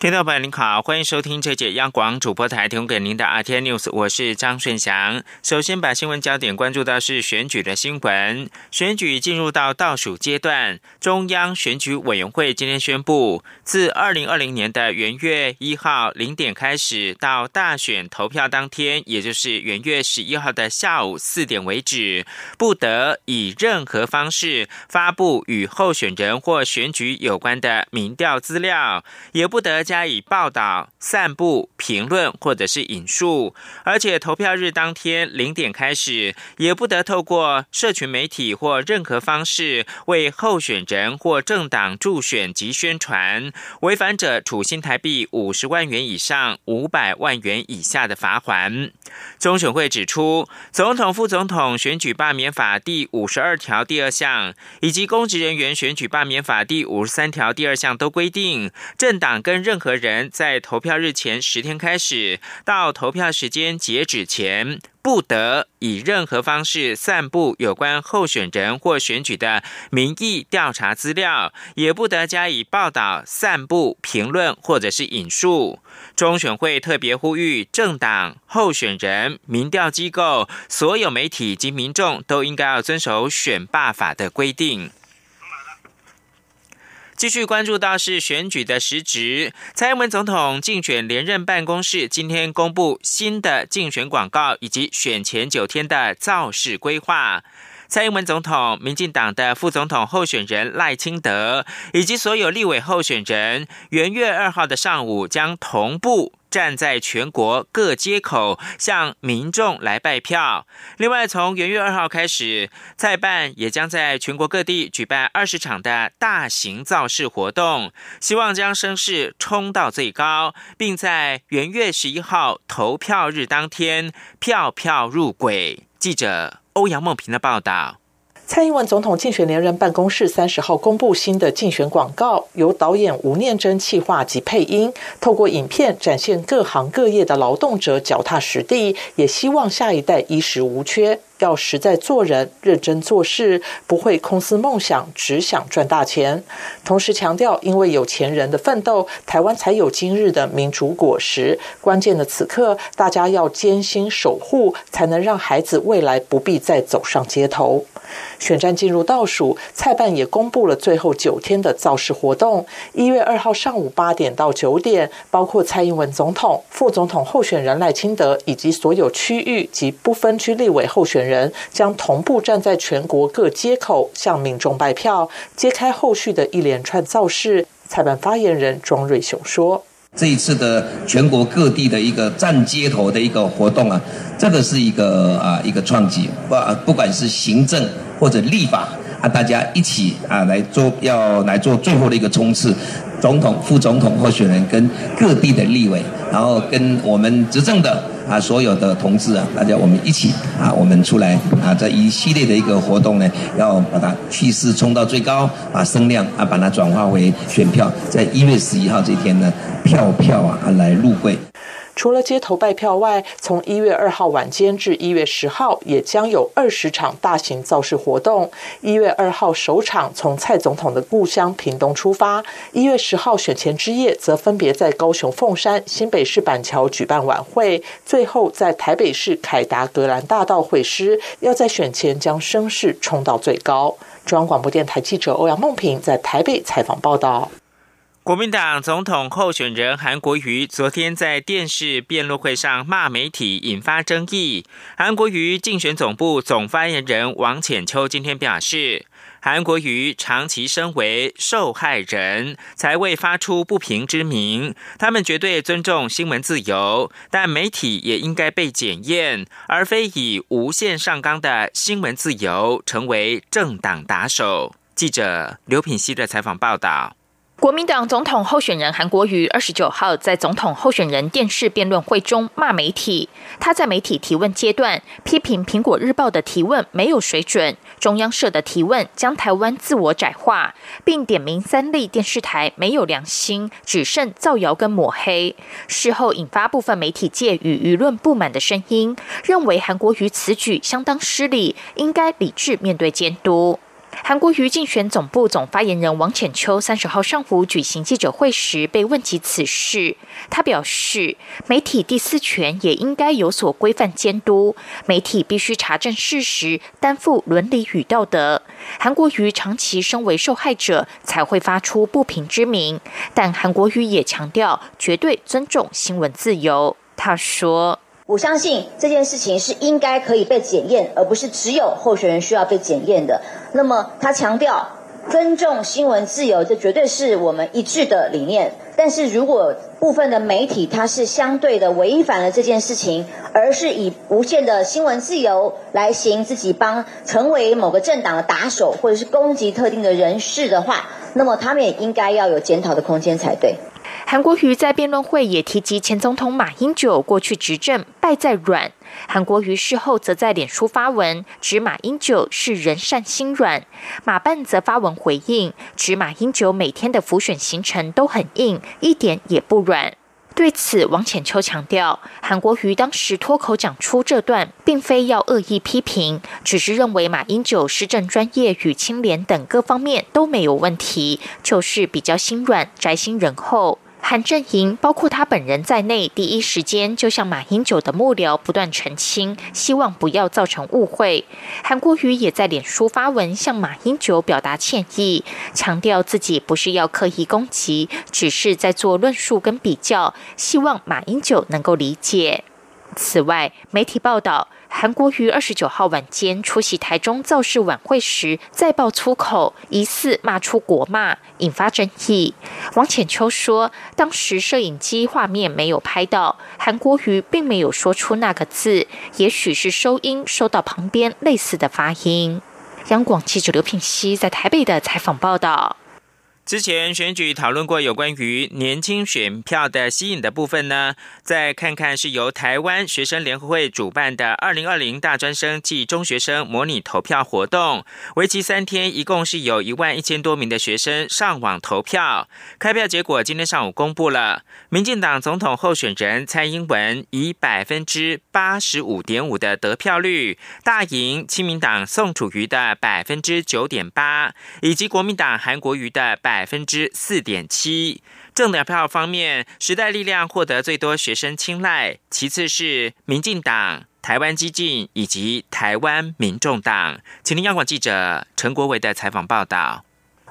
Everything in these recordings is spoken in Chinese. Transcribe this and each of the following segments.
听众朋友您好，欢迎收听这节央广主播台提供给您的 RT News，我是张顺祥。首先把新闻焦点关注到是选举的新闻，选举进入到倒数阶段，中央选举委员会今天宣布，自二零二零年的元月一号零点开始，到大选投票当天，也就是元月十一号的下午四点为止，不得以任何方式发布与候选人或选举有关的民调资料，也不得。加以报道、散布、评论或者是引述，而且投票日当天零点开始，也不得透过社群媒体或任何方式为候选人或政党助选及宣传，违反者处新台币五十万元以上五百万元以下的罚款。中选会指出，总统、副总统选举罢免法第五十二条第二项以及公职人员选举罢免法第五十三条第二项都规定，政党跟任何人在投票日前十天开始到投票时间截止前，不得以任何方式散布有关候选人或选举的民意调查资料，也不得加以报道、散布、评论或者是引述。中选会特别呼吁政党、候选人、民调机构、所有媒体及民众都应该要遵守选罢法的规定。继续关注到是选举的时值，蔡英文总统竞选连任办公室今天公布新的竞选广告以及选前九天的造势规划。蔡英文总统、民进党的副总统候选人赖清德以及所有立委候选人，元月二号的上午将同步。站在全国各街口向民众来拜票。另外，从元月二号开始，蔡办也将在全国各地举办二十场的大型造势活动，希望将声势冲到最高，并在元月十一号投票日当天票票入轨。记者欧阳梦平的报道。蔡英文总统竞选连任办公室三十号公布新的竞选广告，由导演吴念真企划及配音，透过影片展现各行各业的劳动者脚踏实地，也希望下一代衣食无缺。要实在做人，认真做事，不会空思梦想，只想赚大钱。同时强调，因为有钱人的奋斗，台湾才有今日的民主果实。关键的此刻，大家要艰辛守护，才能让孩子未来不必再走上街头。选战进入倒数，蔡办也公布了最后九天的造势活动。一月二号上午八点到九点，包括蔡英文总统、副总统候选人赖清德以及所有区域及不分区立委候选人。人将同步站在全国各街口向民众拜票，揭开后续的一连串造势。裁判发言人庄瑞雄说：“这一次的全国各地的一个站街头的一个活动啊，这个是一个啊一个创举，不不管是行政或者立法啊，大家一起啊来做，要来做最后的一个冲刺。总统、副总统候选人跟各地的立委，然后跟我们执政的。”啊，所有的同志啊，大家我们一起啊，我们出来啊，这一系列的一个活动呢，要把它气势冲到最高，把声量啊，把它转化为选票，在一月十一号这天呢，票票啊来入柜。除了街头拜票外，从一月二号晚间至一月十号，也将有二十场大型造势活动。一月二号首场从蔡总统的故乡屏东出发，一月十号选前之夜，则分别在高雄凤山、新北市板桥举办晚会，最后在台北市凯达格兰大道会师，要在选前将声势冲到最高。中央广播电台记者欧阳梦平在台北采访报道。国民党总统候选人韩国瑜昨天在电视辩论会上骂媒体，引发争议。韩国瑜竞选总部总发言人王浅秋今天表示，韩国瑜长期身为受害人，才未发出不平之名。他们绝对尊重新闻自由，但媒体也应该被检验，而非以无限上纲的新闻自由成为政党打手。记者刘品希的采访报道。国民党总统候选人韩国瑜二十九号在总统候选人电视辩论会中骂媒体。他在媒体提问阶段批评《苹果日报》的提问没有水准，中央社的提问将台湾自我窄化，并点名三立电视台没有良心，只剩造谣跟抹黑。事后引发部分媒体界与舆论不满的声音，认为韩国瑜此举相当失礼，应该理智面对监督。韩国瑜竞选总部总发言人王浅秋三十号上午举行记者会时，被问及此事，他表示，媒体第四权也应该有所规范监督，媒体必须查证事实，担负伦理与道德。韩国瑜长期身为受害者，才会发出不平之鸣，但韩国瑜也强调，绝对尊重新闻自由。他说。我相信这件事情是应该可以被检验，而不是只有候选人需要被检验的。那么他强调尊重新闻自由，这绝对是我们一致的理念。但是如果部分的媒体它是相对的违反了这件事情，而是以无限的新闻自由来行自己帮，成为某个政党的打手，或者是攻击特定的人士的话，那么他们也应该要有检讨的空间才对。韩国瑜在辩论会也提及前总统马英九过去执政败在软，韩国瑜事后则在脸书发文指马英九是人善心软，马办则发文回应指马英九每天的浮选行程都很硬，一点也不软。对此，王浅秋强调，韩国瑜当时脱口讲出这段，并非要恶意批评，只是认为马英九施政专业与清廉等各方面都没有问题，就是比较心软、宅心仁厚。韩正营包括他本人在内，第一时间就向马英九的幕僚不断澄清，希望不要造成误会。韩国瑜也在脸书发文向马英九表达歉意，强调自己不是要刻意攻击，只是在做论述跟比较，希望马英九能够理解。此外，媒体报道。韩国瑜二十九号晚间出席台中造势晚会时，再爆粗口，疑似骂出国骂，引发争议。王浅秋说，当时摄影机画面没有拍到，韩国瑜并没有说出那个字，也许是收音收到旁边类似的发音。央广记者刘品熙在台北的采访报道。之前选举讨论过有关于年轻选票的吸引的部分呢，再看看是由台湾学生联合会主办的二零二零大专生暨中学生模拟投票活动，为期三天，一共是有一万一千多名的学生上网投票。开票结果今天上午公布了，民进党总统候选人蔡英文以百分之八十五点五的得票率大赢亲民党宋楚瑜的百分之九点八，以及国民党韩国瑜的百。百分之四点七，政党票方面，时代力量获得最多学生青睐，其次是民进党、台湾激进以及台湾民众党。请听央广记者陈国维的采访报道。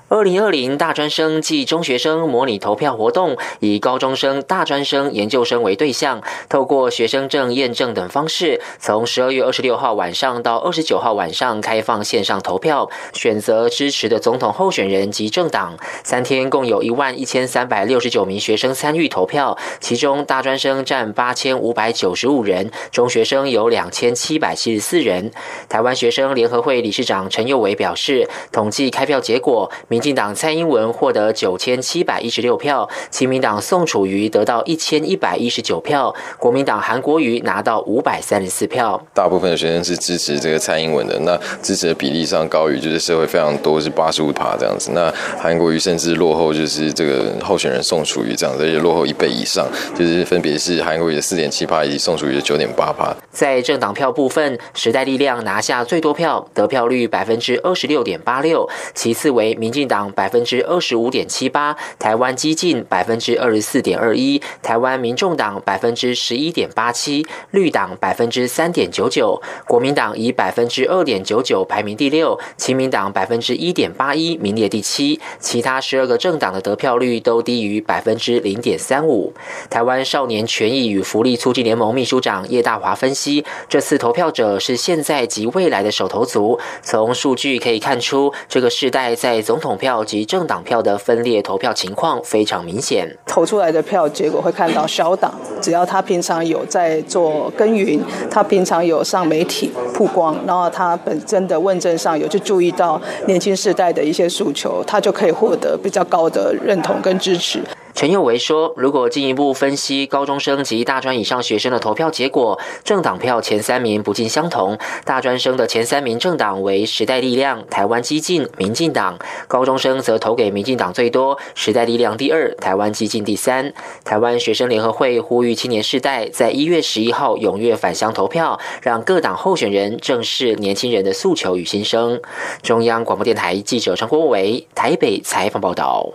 二零二零大专生暨中学生模拟投票活动，以高中生、大专生、研究生为对象，透过学生证验证等方式，从十二月二十六号晚上到二十九号晚上开放线上投票，选择支持的总统候选人及政党。三天共有一万一千三百六十九名学生参与投票，其中大专生占八千五百九十五人，中学生有两千七百七十四人。台湾学生联合会理事长陈佑伟表示，统计开票结果，民民进党蔡英文获得九千七百一十六票，亲民党宋楚瑜得到一千一百一十九票，国民党韩国瑜拿到五百三十四票。大部分的学生是支持这个蔡英文的，那支持的比例上高于就是社会非常多，是八十五趴这样子。那韩国瑜甚至落后就是这个候选人宋楚瑜这样子，而且落后一倍以上，就是分别是韩国瑜的四点七趴以及宋楚瑜的九点八趴。在政党票部分，时代力量拿下最多票，得票率百分之二十六点八六，其次为民进。党百分之二十五点七八，台湾激进百分之二十四点二一，台湾民众党百分之十一点八七，绿党百分之三点九九，国民党以百分之二点九九排名第六，亲民党百分之一点八一名列第七，其他十二个政党的得票率都低于百分之零点三五。台湾少年权益与福利促进联盟秘书长叶大华分析，这次投票者是现在及未来的手头族，从数据可以看出，这个世代在总统。票及政党票的分裂投票情况非常明显。投出来的票结果会看到小党，只要他平常有在做耕耘，他平常有上媒体曝光，然后他本身的问政上有去注意到年轻世代的一些诉求，他就可以获得比较高的认同跟支持。陈佑维说：“如果进一步分析高中生及大专以上学生的投票结果，政党票前三名不尽相同。大专生的前三名政党为时代力量、台湾激进、民进党；高中生则投给民进党最多，时代力量第二，台湾激进第三。台湾学生联合会呼吁青年世代在一月十一号踊跃返乡投票，让各党候选人正视年轻人的诉求与心声。”中央广播电台记者陈国伟台北采访报道。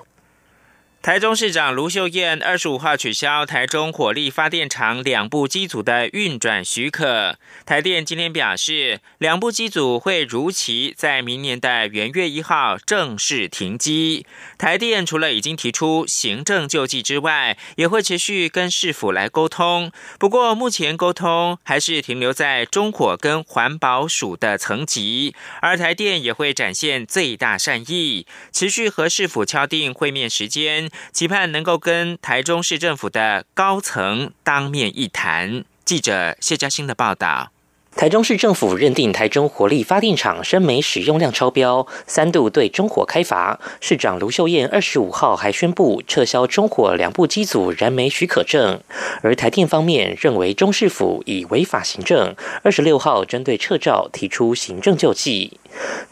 台中市长卢秀燕二十五号取消台中火力发电厂两部机组的运转许可。台电今天表示，两部机组会如期在明年的元月一号正式停机。台电除了已经提出行政救济之外，也会持续跟市府来沟通。不过目前沟通还是停留在中火跟环保署的层级，而台电也会展现最大善意，持续和市府敲定会面时间。期盼能够跟台中市政府的高层当面一谈。记者谢嘉欣的报道。台中市政府认定台中火力发电厂生煤使用量超标，三度对中火开罚。市长卢秀燕二十五号还宣布撤销中火两部机组燃煤许可证，而台电方面认为中市府已违法行政，二十六号针对撤照提出行政救济。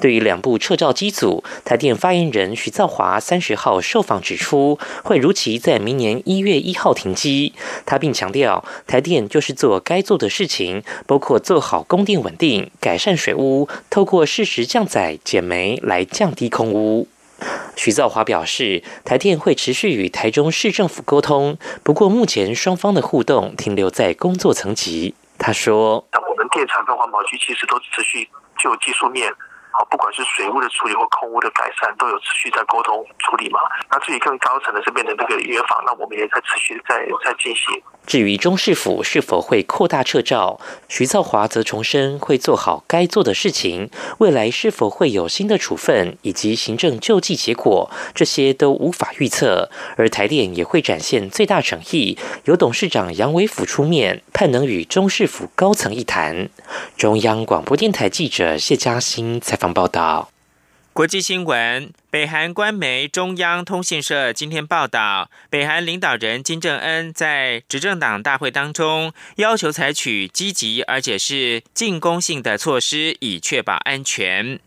对于两部撤照机组，台电发言人徐造华三十号受访指出，会如期在明年一月一号停机。他并强调，台电就是做该做的事情，包括做好供电稳定、改善水污，透过适时降载减煤来降低空污。徐造华表示，台电会持续与台中市政府沟通，不过目前双方的互动停留在工作层级。他说：“我们电厂跟环保局其实都持续就技术面。”好，不管是水污的处理或空污的改善，都有持续在沟通处理嘛。那至于更高层的这边的那个约访，那我们也在持续在在进行。至于中市府是否会扩大撤照，徐造华则重申会做好该做的事情。未来是否会有新的处分以及行政救济结果，这些都无法预测。而台电也会展现最大诚意，由董事长杨伟甫出面，盼能与中市府高层一谈。中央广播电台记者谢嘉欣采访报道。国际新闻：北韩官媒中央通讯社今天报道，北韩领导人金正恩在执政党大会当中要求采取积极而且是进攻性的措施，以确保安全。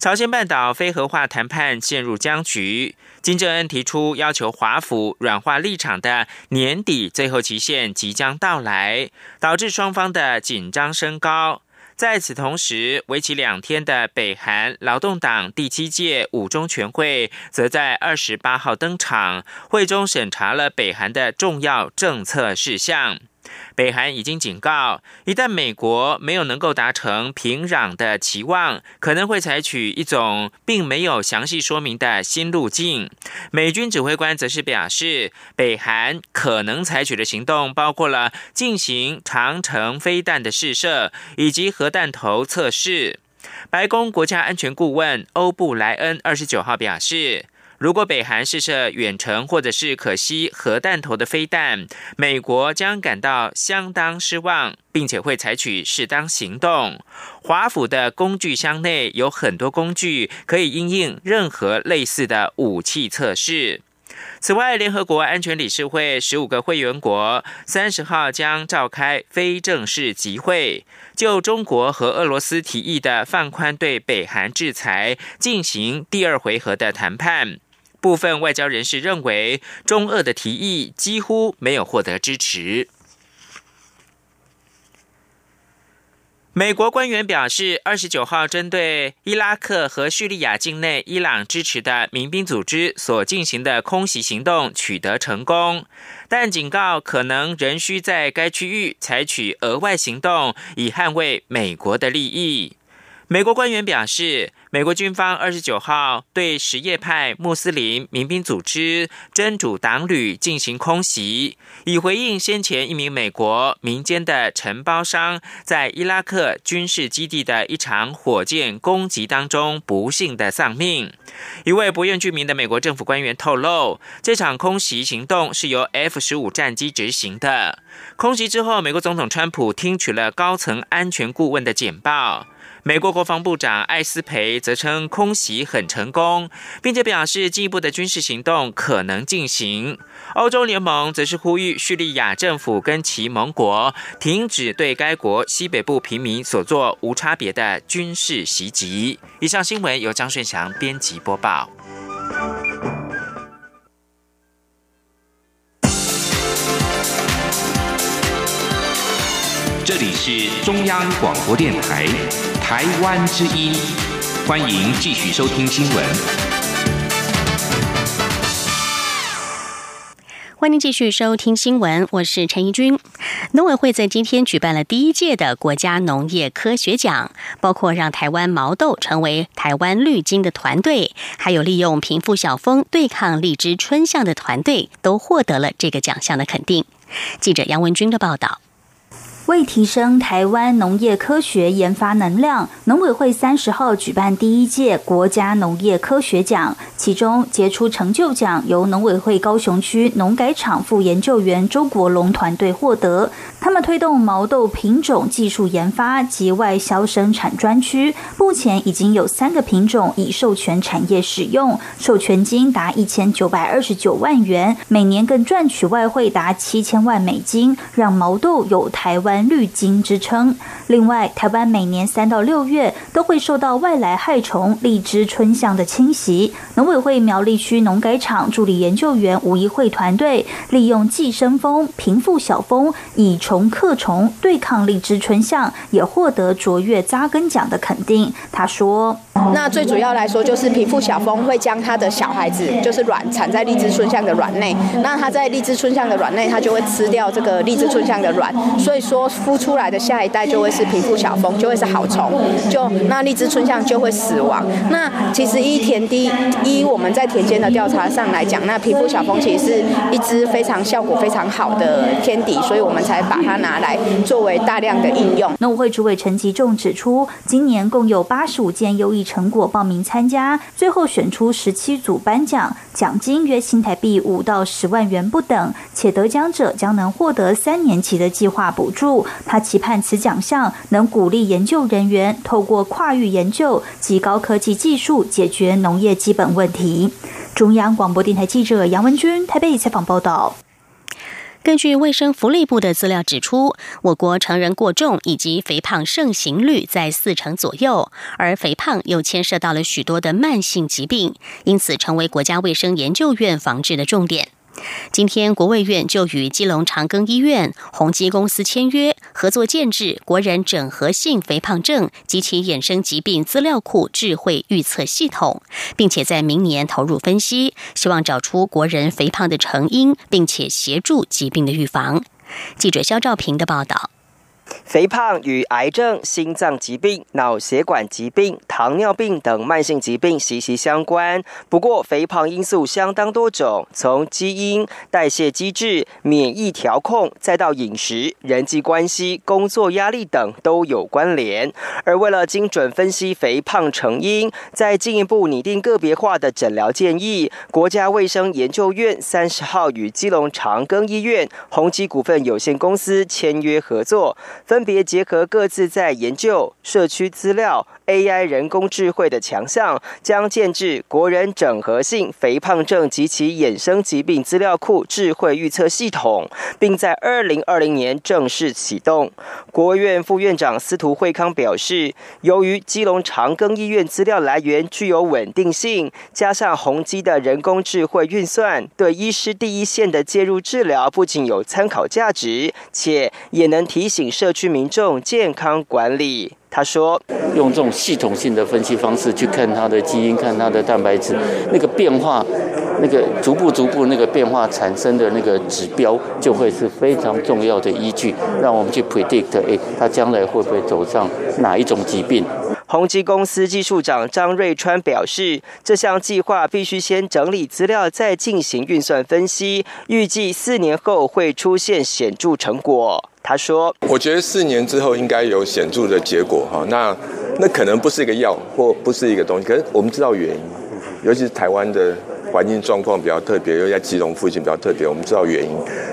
朝鲜半岛非核化谈判陷入僵局，金正恩提出要求华府软化立场的年底最后期限即将到来，导致双方的紧张升高。在此同时，为期两天的北韩劳动党第七届五中全会，则在二十八号登场。会中审查了北韩的重要政策事项。北韩已经警告，一旦美国没有能够达成平壤的期望，可能会采取一种并没有详细说明的新路径。美军指挥官则是表示，北韩可能采取的行动包括了进行长城飞弹的试射以及核弹头测试。白宫国家安全顾问欧布莱恩二十九号表示。如果北韩试射远程或者是可惜核弹头的飞弹，美国将感到相当失望，并且会采取适当行动。华府的工具箱内有很多工具，可以应应任何类似的武器测试。此外，联合国安全理事会十五个会员国三十号将召开非正式集会，就中国和俄罗斯提议的放宽对北韩制裁进行第二回合的谈判。部分外交人士认为，中俄的提议几乎没有获得支持。美国官员表示，二十九号针对伊拉克和叙利亚境内伊朗支持的民兵组织所进行的空袭行动取得成功，但警告可能仍需在该区域采取额外行动，以捍卫美国的利益。美国官员表示，美国军方二十九号对什叶派穆斯林民兵组织真主党旅进行空袭，以回应先前一名美国民间的承包商在伊拉克军事基地的一场火箭攻击当中不幸的丧命。一位不愿具名的美国政府官员透露，这场空袭行动是由 F 十五战机执行的。空袭之后，美国总统川普听取了高层安全顾问的简报。美国国防部长艾斯培则称空袭很成功，并且表示进一步的军事行动可能进行。欧洲联盟则是呼吁叙利亚政府跟其盟国停止对该国西北部平民所做无差别的军事袭击。以上新闻由张顺祥编辑播报。这里是中央广播电台。台湾之音，欢迎继续收听新闻。欢迎继续收听新闻，我是陈怡君。农委会在今天举办了第一届的国家农业科学奖，包括让台湾毛豆成为台湾绿金的团队，还有利用贫富小风对抗荔枝春象的团队，都获得了这个奖项的肯定。记者杨文军的报道。为提升台湾农业科学研发能量，农委会三十号举办第一届国家农业科学奖，其中杰出成就奖由农委会高雄区农改场副研究员周国龙团队获得。他们推动毛豆品种技术研发及外销生产专区，目前已经有三个品种已授权产业使用，授权金达一千九百二十九万元，每年更赚取外汇达七千万美金，让毛豆有台湾。绿金之称。另外，台湾每年三到六月都会受到外来害虫荔枝春象的侵袭。农委会苗栗区农改场助理研究员吴一慧团队，利用寄生蜂平复小蜂，以虫克虫对抗荔枝春象，也获得卓越扎根奖的肯定。他说：“那最主要来说，就是平复小蜂会将它的小孩子，就是卵产在荔枝春象的卵内。那它在荔枝春象的卵内，它就会吃掉这个荔枝春象的卵。所以说。”孵出来的下一代就会是皮腹小蜂，就会是好虫，就那荔枝春象就会死亡。那其实依田地依我们在田间的调查上来讲，那皮腹小蜂其实是一只非常效果非常好的天敌，所以我们才把它拿来作为大量的应用。农会主委陈吉仲指出，今年共有八十五件优异成果报名参加，最后选出十七组颁奖，奖金约新台币五到十万元不等，且得奖者将能获得三年期的计划补助。他期盼此奖项能鼓励研究人员透过跨域研究及高科技技术解决农业基本问题。中央广播电台记者杨文君台北采访报道。根据卫生福利部的资料指出，我国成人过重以及肥胖盛行率在四成左右，而肥胖又牵涉到了许多的慢性疾病，因此成为国家卫生研究院防治的重点。今天，国卫院就与基隆长庚医院、宏基公司签约，合作建制国人整合性肥胖症及其衍生疾病资料库智慧预测系统，并且在明年投入分析，希望找出国人肥胖的成因，并且协助疾病的预防。记者肖兆平的报道。肥胖与癌症、心脏疾病、脑血管疾病、糖尿病等慢性疾病息息相关。不过，肥胖因素相当多种，从基因、代谢机制、免疫调控，再到饮食、人际关系、工作压力等都有关联。而为了精准分析肥胖成因，再进一步拟定个别化的诊疗建议，国家卫生研究院三十号与基隆长庚医院、宏基股份有限公司签约合作。分别结合各自在研究、社区资料。AI 人工智慧的强项，将建制国人整合性肥胖症及其衍生疾病资料库智慧预测系统，并在二零二零年正式启动。国务院副院长司徒惠康表示，由于基隆长庚医院资料来源具有稳定性，加上宏基的人工智慧运算，对医师第一线的介入治疗不仅有参考价值，且也能提醒社区民众健康管理。他说：“用这种系统性的分析方式去看它的基因，看它的蛋白质那个变化，那个逐步逐步那个变化产生的那个指标，就会是非常重要的依据，让我们去 predict，哎，它将来会不会走上哪一种疾病。”宏基公司技术长张瑞川表示，这项计划必须先整理资料，再进行运算分析，预计四年后会出现显著成果。他说：“我觉得四年之后应该有显著的结果哈，那那可能不是一个药或不是一个东西，可是我们知道原因，尤其是台湾的。”环境状况比较特别，又在基隆附近比较特别，我们知道原因，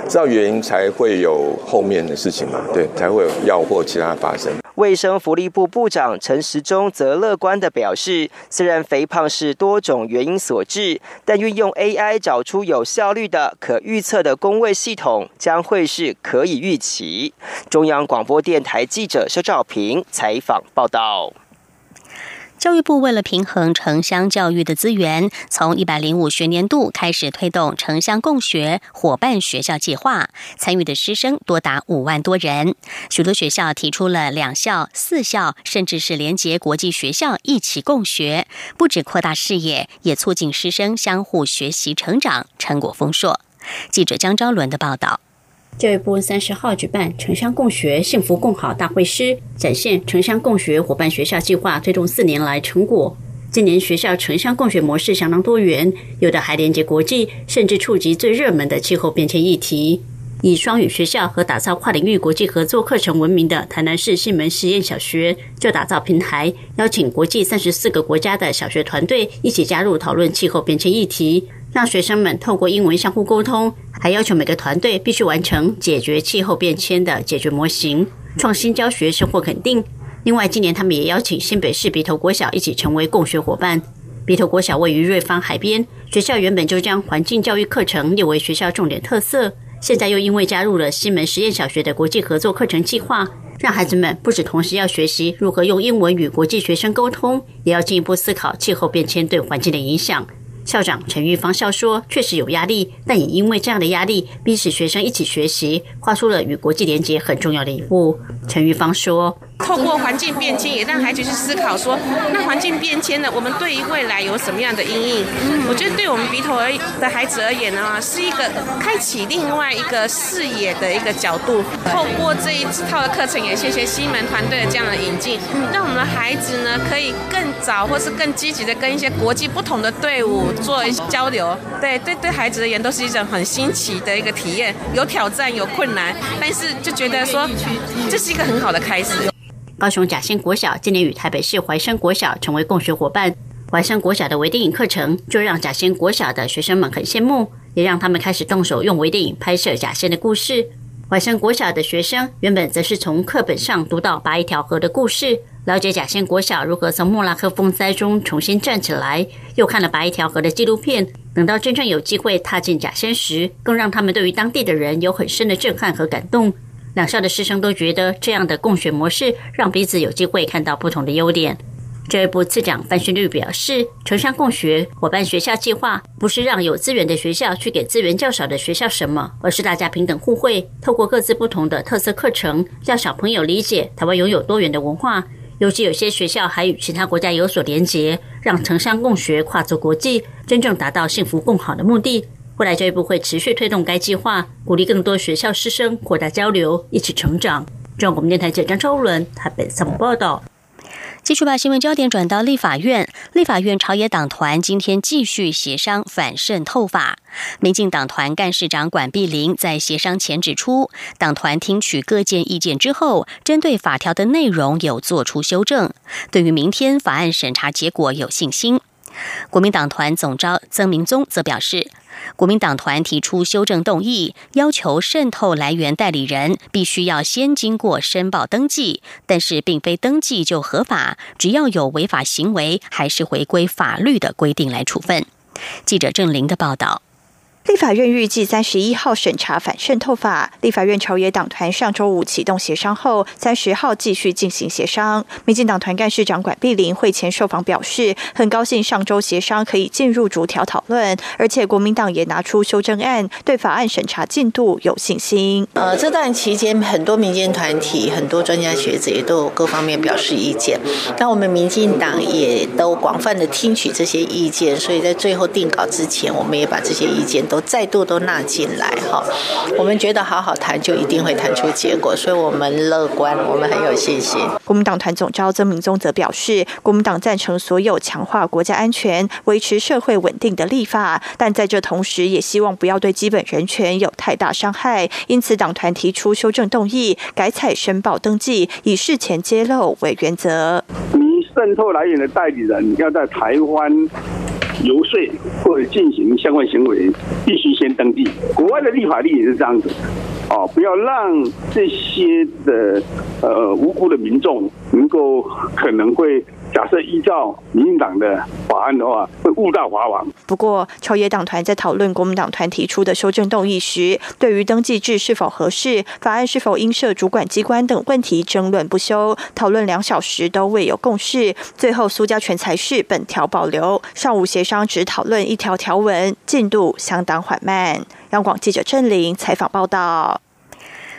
知道原因才会有后面的事情嘛，对，才会有药或其他发生。卫生福利部部长陈时中则乐观地表示，虽然肥胖是多种原因所致，但运用 AI 找出有效率的、可预测的工位系统，将会是可以预期。中央广播电台记者肖兆平采访报道。教育部为了平衡城乡教育的资源，从一百零五学年度开始推动城乡共学伙伴学校计划，参与的师生多达五万多人。许多学校提出了两校、四校，甚至是连结国际学校一起共学，不止扩大视野，也促进师生相互学习成长，成果丰硕。记者江昭伦的报道。教育部三十号举办城乡共学、幸福共好大会师，展现城乡共学伙伴学校计划推动四年来成果。今年学校城乡共学模式相当多元，有的还连接国际，甚至触及最热门的气候变迁议题。以双语学校和打造跨领域国际合作课程闻名的台南市西门实验小学，就打造平台，邀请国际三十四个国家的小学团队一起加入讨论气候变迁议题。让学生们透过英文相互沟通，还要求每个团队必须完成解决气候变迁的解决模型，创新教学收获肯定。另外，今年他们也邀请新北市鼻头国小一起成为共学伙伴。鼻头国小位于瑞芳海边，学校原本就将环境教育课程列为学校重点特色，现在又因为加入了西门实验小学的国际合作课程计划，让孩子们不止同时要学习如何用英文与国际学生沟通，也要进一步思考气候变迁对环境的影响。校长陈玉芳笑说：“确实有压力，但也因为这样的压力，逼使学生一起学习，跨出了与国际连接很重要的一步。”陈玉芳说。透过环境变迁，也让孩子去思考说，那环境变迁呢？我们对于未来有什么样的阴影？我觉得对我们鼻头而的孩子而言呢，是一个开启另外一个视野的一个角度。透过这一套的课程，也谢谢西门团队的这样的引进，让我们的孩子呢，可以更早或是更积极的跟一些国际不同的队伍做一些交流。对对对，孩子而言都是一种很新奇的一个体验，有挑战，有困难，但是就觉得说，这是一个很好的开始。高雄甲仙国小今年与台北市怀生国小成为共学伙伴，怀生国小的微电影课程就让甲仙国小的学生们很羡慕，也让他们开始动手用微电影拍摄甲仙的故事。怀生国小的学生原本则是从课本上读到八一条河的故事，了解甲仙国小如何从莫拉克风灾中重新站起来，又看了八一条河的纪录片。等到真正有机会踏进甲仙时，更让他们对于当地的人有很深的震撼和感动。两校的师生都觉得这样的共学模式让彼此有机会看到不同的优点。教育部次长范训律表示，城乡共学伙伴学校计划不是让有资源的学校去给资源较少的学校什么，而是大家平等互惠，透过各自不同的特色课程，让小朋友理解台湾拥有多元的文化，尤其有些学校还与其他国家有所连结，让城乡共学跨足国际，真正达到幸福共好的目的。未来教育部会持续推动该计划，鼓励更多学校师生扩大交流，一起成长。中央广播电台记者张超伦台北采报道。继续把新闻焦点转到立法院，立法院朝野党团今天继续协商反渗透法。民进党团干事长管碧玲在协商前指出，党团听取各界意见之后，针对法条的内容有做出修正，对于明天法案审查结果有信心。国民党团总召曾明宗则表示。国民党团提出修正动议，要求渗透来源代理人必须要先经过申报登记，但是并非登记就合法，只要有违法行为，还是回归法律的规定来处分。记者郑玲的报道。立法院预计三十一号审查反渗透法。立法院朝野党团上周五启动协商后，三十号继续进行协商。民进党团干事长管碧玲会前受访表示，很高兴上周协商可以进入逐条讨论，而且国民党也拿出修正案，对法案审查进度有信心。呃，这段期间，很多民间团体、很多专家学者也都有各方面表示意见，那我们民进党也都广泛的听取这些意见，所以在最后定稿之前，我们也把这些意见都。都再度都纳进来哈。我们觉得好好谈就一定会谈出结果，所以我们乐观，我们很有信心。国民党团总召曾明宗则表示，国民党赞成所有强化国家安全、维持社会稳定的立法，但在这同时，也希望不要对基本人权有太大伤害。因此，党团提出修正动议，改采申报登记，以事前揭露为原则。你渗透来源的代理人要在台湾游说或者进行相关行为，必须先登记。国外的立法例也是这样子。哦，不要让这些的呃无辜的民众能够可能会假设依照民进党的法案的话，会误导法网。不过，朝野党团在讨论国民党团提出的修正动议时，对于登记制是否合适、法案是否应设主管机关等问题争论不休，讨论两小时都未有共识。最后，苏家全才是本条保留，上午协商只讨论一条条文，进度相当缓慢。央广记者郑玲采访报道。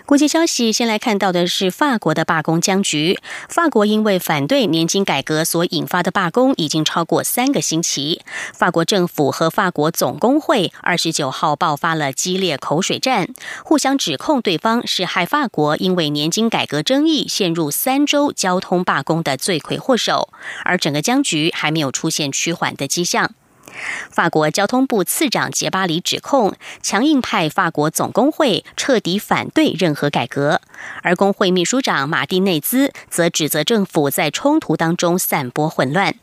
国际消息，先来看到的是法国的罢工僵局。法国因为反对年金改革所引发的罢工已经超过三个星期。法国政府和法国总工会二十九号爆发了激烈口水战，互相指控对方是害法国因为年金改革争议陷入三周交通罢工的罪魁祸首，而整个僵局还没有出现趋缓的迹象。法国交通部次长杰巴里指控强硬派法国总工会彻底反对任何改革，而工会秘书长马蒂内兹则指责政府在冲突当中散播混乱。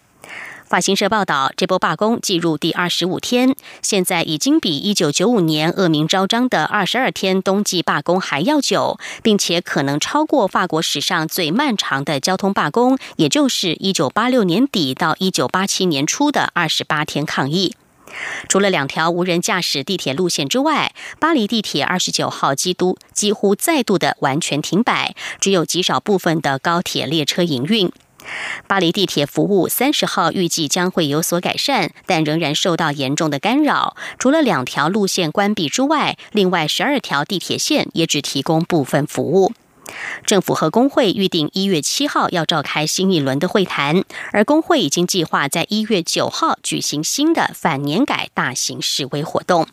法新社报道，这波罢工进入第二十五天，现在已经比一九九五年恶名昭彰的二十二天冬季罢工还要久，并且可能超过法国史上最漫长的交通罢工，也就是一九八六年底到一九八七年初的二十八天抗议。除了两条无人驾驶地铁路线之外，巴黎地铁二十九号基督几乎再度的完全停摆，只有极少部分的高铁列车营运。巴黎地铁服务三十号预计将会有所改善，但仍然受到严重的干扰。除了两条路线关闭之外，另外十二条地铁线也只提供部分服务。政府和工会预定一月七号要召开新一轮的会谈，而工会已经计划在一月九号举行新的反年改大型示威活动。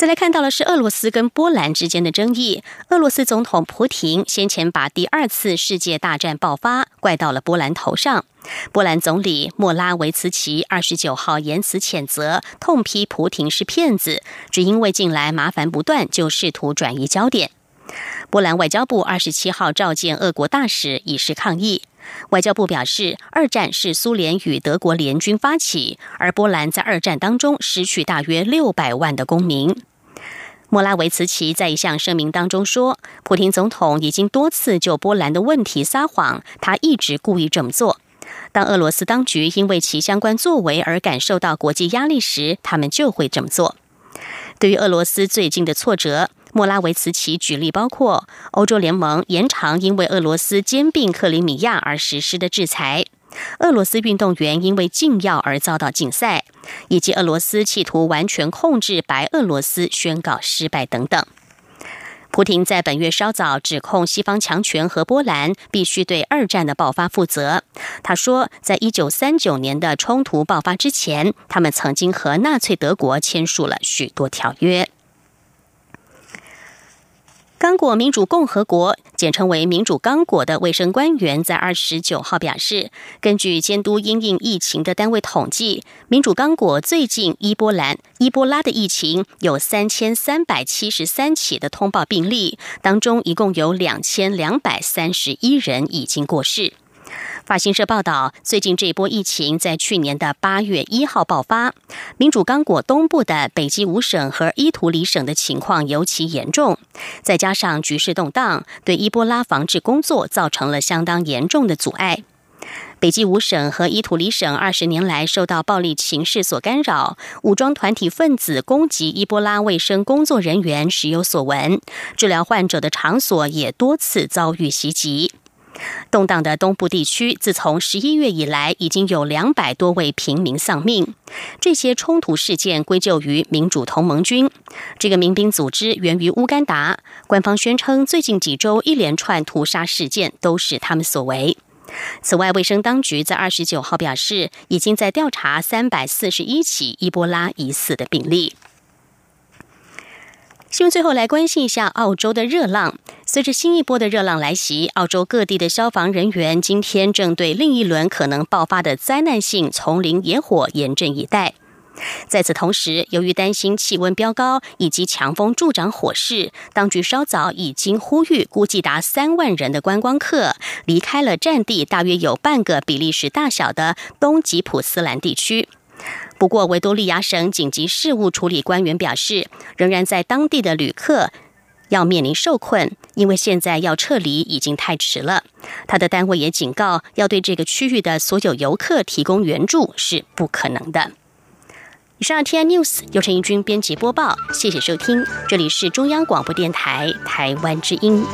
再来看到的是俄罗斯跟波兰之间的争议。俄罗斯总统普廷先前把第二次世界大战爆发怪到了波兰头上。波兰总理莫拉维茨奇二十九号言辞谴责，痛批普廷是骗子，只因为近来麻烦不断，就试图转移焦点。波兰外交部二十七号召见俄国大使，以示抗议。外交部表示，二战是苏联与德国联军发起，而波兰在二战当中失去大约六百万的公民。莫拉维茨奇在一项声明当中说，普京总统已经多次就波兰的问题撒谎，他一直故意这么做。当俄罗斯当局因为其相关作为而感受到国际压力时，他们就会这么做。对于俄罗斯最近的挫折，莫拉维茨奇举例包括欧洲联盟延长因为俄罗斯兼并克里米亚而实施的制裁。俄罗斯运动员因为禁药而遭到禁赛，以及俄罗斯企图完全控制白俄罗斯宣告失败等等。普廷在本月稍早指控西方强权和波兰必须对二战的爆发负责。他说，在一九三九年的冲突爆发之前，他们曾经和纳粹德国签署了许多条约。刚果民主共和国，简称为民主刚果的卫生官员在二十九号表示，根据监督因应疫情的单位统计，民主刚果最近伊波兰、伊波拉的疫情有三千三百七十三起的通报病例，当中一共有两千两百三十一人已经过世。法新社报道，最近这一波疫情在去年的八月一号爆发。民主刚果东部的北基五省和伊图里省的情况尤其严重，再加上局势动荡，对伊波拉防治工作造成了相当严重的阻碍。北基五省和伊图里省二十年来受到暴力情势所干扰，武装团体分子攻击伊波拉卫生工作人员时有所闻，治疗患者的场所也多次遭遇袭击。动荡的东部地区，自从十一月以来，已经有两百多位平民丧命。这些冲突事件归咎于民主同盟军。这个民兵组织源于乌干达，官方宣称最近几周一连串屠杀事件都是他们所为。此外，卫生当局在二十九号表示，已经在调查三百四十一起伊波拉疑似的病例。新闻最后来关心一下澳洲的热浪。随着新一波的热浪来袭，澳洲各地的消防人员今天正对另一轮可能爆发的灾难性丛林野火严阵以待。在此同时，由于担心气温飙高以及强风助长火势，当局稍早已经呼吁估计达三万人的观光客离开了占地大约有半个比利时大小的东吉普斯兰地区。不过，维多利亚省紧急事务处理官员表示，仍然在当地的旅客要面临受困，因为现在要撤离已经太迟了。他的单位也警告，要对这个区域的所有游客提供援助是不可能的。以上 T I News 由陈义军编辑播报，谢谢收听，这里是中央广播电台台湾之音。